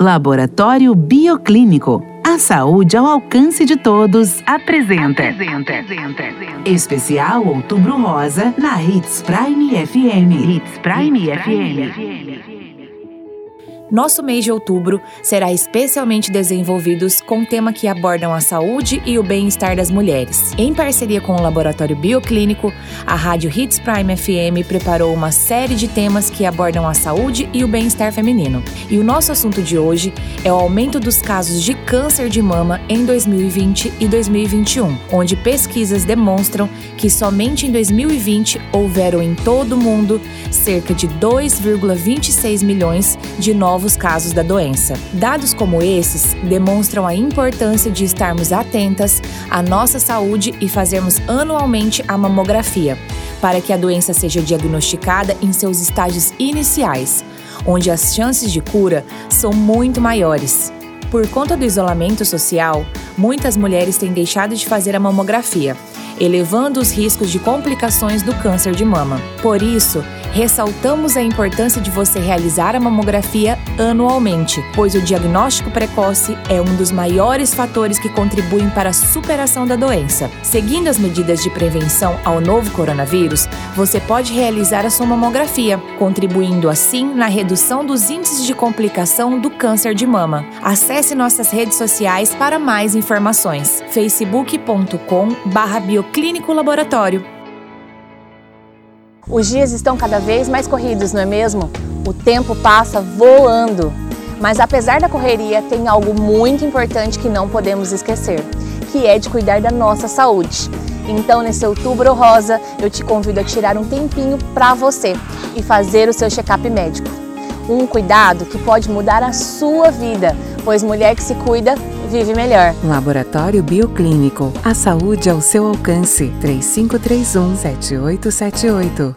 Laboratório Bioclínico. A saúde ao alcance de todos apresenta. apresenta. Especial Outubro Rosa na Hits Prime FM. Hits Prime, Hits Prime FM. FM. Nosso mês de outubro será especialmente desenvolvido com tema que abordam a saúde e o bem-estar das mulheres. Em parceria com o Laboratório Bioclínico, a Rádio Hits Prime FM preparou uma série de temas que abordam a saúde e o bem-estar feminino. E o nosso assunto de hoje é o aumento dos casos de câncer de mama em 2020 e 2021, onde pesquisas demonstram que somente em 2020 houveram em todo o mundo cerca de 2,26 milhões de novos novos casos da doença. Dados como esses demonstram a importância de estarmos atentas à nossa saúde e fazermos anualmente a mamografia, para que a doença seja diagnosticada em seus estágios iniciais, onde as chances de cura são muito maiores. Por conta do isolamento social, muitas mulheres têm deixado de fazer a mamografia, elevando os riscos de complicações do câncer de mama. Por isso, ressaltamos a importância de você realizar a mamografia anualmente, pois o diagnóstico precoce é um dos maiores fatores que contribuem para a superação da doença. Seguindo as medidas de prevenção ao novo coronavírus, você pode realizar a sua mamografia, contribuindo assim na redução dos índices de complicação do câncer de mama. Acesse nossas redes sociais para mais informações: facebook.com/bioclínico laboratório os dias estão cada vez mais corridos, não é mesmo? O tempo passa voando. Mas apesar da correria, tem algo muito importante que não podemos esquecer, que é de cuidar da nossa saúde. Então, nesse outubro rosa, eu te convido a tirar um tempinho para você e fazer o seu check-up médico. Um cuidado que pode mudar a sua vida, pois mulher que se cuida vive melhor. Laboratório Bioclínico. A saúde ao seu alcance. 3531 7878.